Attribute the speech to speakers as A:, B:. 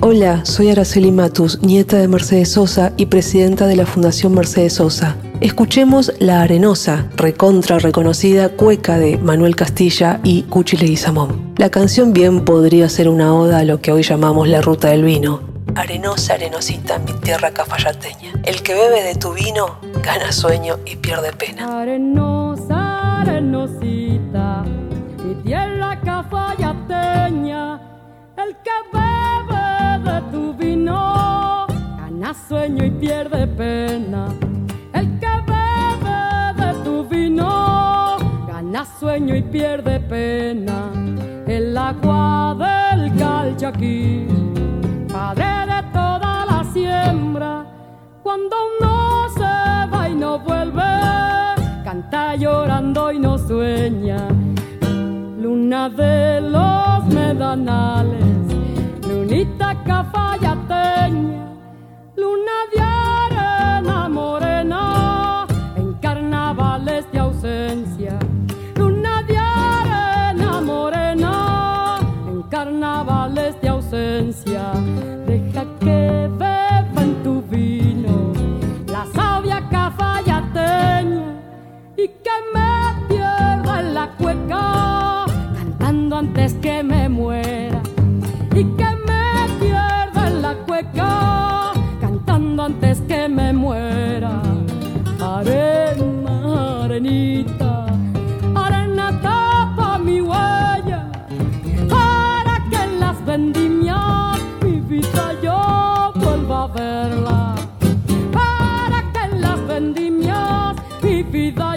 A: Hola, soy Araceli Matus, nieta de Mercedes Sosa y presidenta de la Fundación Mercedes Sosa. Escuchemos La Arenosa, recontra reconocida cueca de Manuel Castilla y Cuchi Leguizamón. La canción bien podría ser una oda a lo que hoy llamamos la ruta del vino. Arenosa, arenosita, mi tierra cafayateña. El que bebe de tu vino gana sueño y pierde pena.
B: Arenosa, arenosita, mi tierra cafayateña. El que bebe de tu vino, gana sueño y pierde pena. El que bebe de tu vino, gana sueño y pierde pena. El agua del calchaquí, padre cuando uno se va y no vuelve, canta llorando y no sueña. Luna de los medanales me pierda en la cueca, cantando antes que me muera. Y que cantando antes que me muera. Arena, arenita, arena tapa mi huella, para que en las vendimias mi vida yo vuelva a verla. Para que en las vendimias mi vida